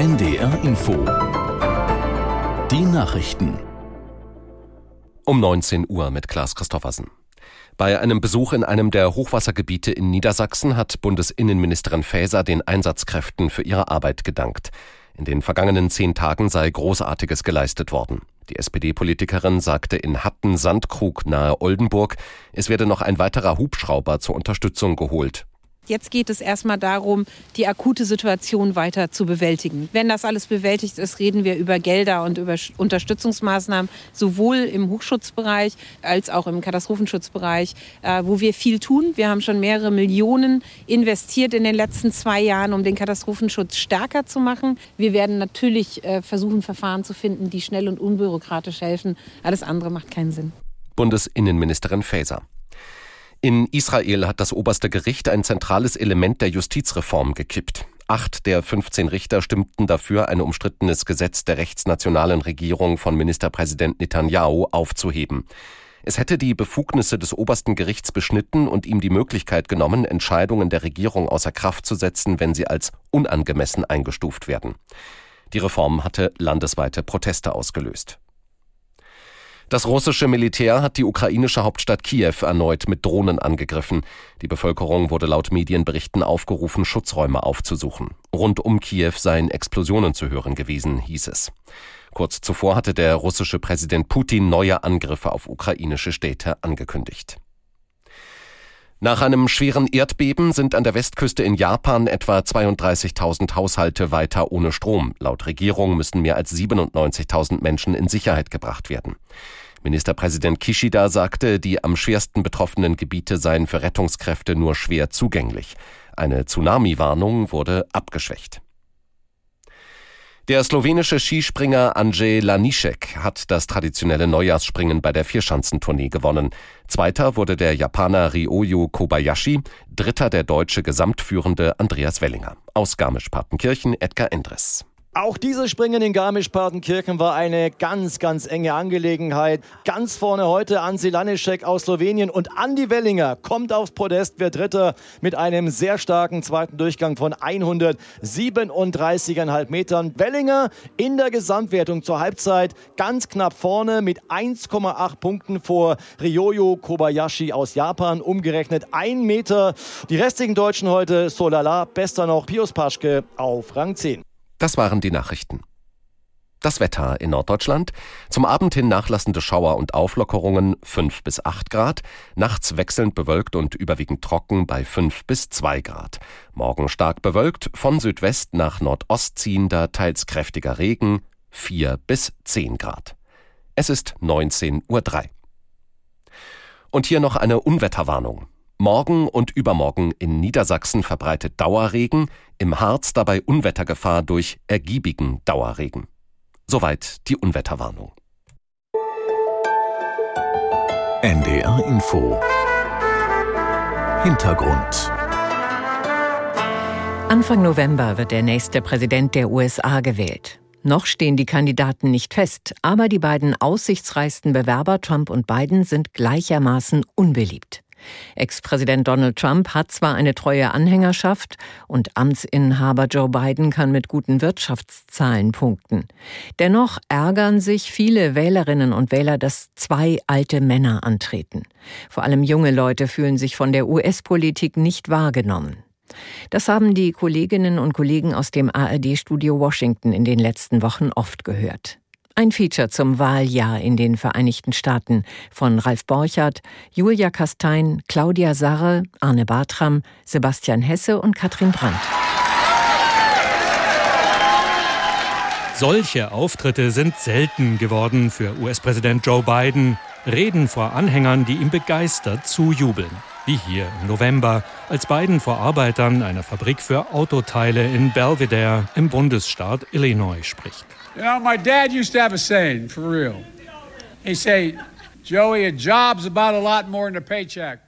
NDR Info. Die Nachrichten. Um 19 Uhr mit Klaas Christoffersen. Bei einem Besuch in einem der Hochwassergebiete in Niedersachsen hat Bundesinnenministerin Faeser den Einsatzkräften für ihre Arbeit gedankt. In den vergangenen zehn Tagen sei Großartiges geleistet worden. Die SPD-Politikerin sagte in Hatten-Sandkrug nahe Oldenburg, es werde noch ein weiterer Hubschrauber zur Unterstützung geholt. Jetzt geht es erstmal darum, die akute Situation weiter zu bewältigen. Wenn das alles bewältigt ist, reden wir über Gelder und über Unterstützungsmaßnahmen, sowohl im Hochschutzbereich als auch im Katastrophenschutzbereich, äh, wo wir viel tun. Wir haben schon mehrere Millionen investiert in den letzten zwei Jahren, um den Katastrophenschutz stärker zu machen. Wir werden natürlich äh, versuchen, Verfahren zu finden, die schnell und unbürokratisch helfen. Alles andere macht keinen Sinn. Bundesinnenministerin Faeser. In Israel hat das oberste Gericht ein zentrales Element der Justizreform gekippt. Acht der 15 Richter stimmten dafür, ein umstrittenes Gesetz der rechtsnationalen Regierung von Ministerpräsident Netanyahu aufzuheben. Es hätte die Befugnisse des obersten Gerichts beschnitten und ihm die Möglichkeit genommen, Entscheidungen der Regierung außer Kraft zu setzen, wenn sie als unangemessen eingestuft werden. Die Reform hatte landesweite Proteste ausgelöst. Das russische Militär hat die ukrainische Hauptstadt Kiew erneut mit Drohnen angegriffen. Die Bevölkerung wurde laut Medienberichten aufgerufen, Schutzräume aufzusuchen. Rund um Kiew seien Explosionen zu hören gewesen, hieß es. Kurz zuvor hatte der russische Präsident Putin neue Angriffe auf ukrainische Städte angekündigt. Nach einem schweren Erdbeben sind an der Westküste in Japan etwa 32.000 Haushalte weiter ohne Strom. Laut Regierung müssen mehr als 97.000 Menschen in Sicherheit gebracht werden. Ministerpräsident Kishida sagte, die am schwersten betroffenen Gebiete seien für Rettungskräfte nur schwer zugänglich. Eine Tsunami-Warnung wurde abgeschwächt. Der slowenische Skispringer Andrzej Lanišek hat das traditionelle Neujahrsspringen bei der Vierschanzentournee gewonnen. Zweiter wurde der Japaner Ryoyo Kobayashi, dritter der deutsche Gesamtführende Andreas Wellinger. Aus Garmisch-Partenkirchen Edgar Endres. Auch dieses Springen in Garmisch-Partenkirchen war eine ganz, ganz enge Angelegenheit. Ganz vorne heute Ansi Lanischek aus Slowenien und Andi Wellinger kommt aufs Podest, wird Dritter mit einem sehr starken zweiten Durchgang von 137,5 Metern. Wellinger in der Gesamtwertung zur Halbzeit ganz knapp vorne mit 1,8 Punkten vor Ryoyo Kobayashi aus Japan. Umgerechnet ein Meter. Die restlichen Deutschen heute Solala, bester noch Pius Paschke auf Rang 10. Das waren die Nachrichten. Das Wetter in Norddeutschland. Zum Abend hin nachlassende Schauer und Auflockerungen 5 bis 8 Grad. Nachts wechselnd bewölkt und überwiegend trocken bei 5 bis 2 Grad. Morgen stark bewölkt, von Südwest nach Nordost ziehender, teils kräftiger Regen 4 bis 10 Grad. Es ist 19.03 Uhr. Und hier noch eine Unwetterwarnung. Morgen und übermorgen in Niedersachsen verbreitet Dauerregen, im Harz dabei Unwettergefahr durch ergiebigen Dauerregen. Soweit die Unwetterwarnung. NDR Info Hintergrund Anfang November wird der nächste Präsident der USA gewählt. Noch stehen die Kandidaten nicht fest, aber die beiden aussichtsreichsten Bewerber Trump und Biden sind gleichermaßen unbeliebt. Ex-Präsident Donald Trump hat zwar eine treue Anhängerschaft und Amtsinhaber Joe Biden kann mit guten Wirtschaftszahlen punkten. Dennoch ärgern sich viele Wählerinnen und Wähler, dass zwei alte Männer antreten. Vor allem junge Leute fühlen sich von der US-Politik nicht wahrgenommen. Das haben die Kolleginnen und Kollegen aus dem ARD-Studio Washington in den letzten Wochen oft gehört. Ein Feature zum Wahljahr in den Vereinigten Staaten von Ralf Borchardt, Julia Kastein, Claudia Sarre, Arne Bartram, Sebastian Hesse und Katrin Brandt. Solche Auftritte sind selten geworden für US-Präsident Joe Biden. Reden vor Anhängern, die ihm begeistert zujubeln. Wie hier im November, als Biden vor Arbeitern einer Fabrik für Autoteile in Belvedere im Bundesstaat Illinois spricht. You know, my dad used to have a saying, for real. He'd say, Joey, a job's about a lot more than a paycheck.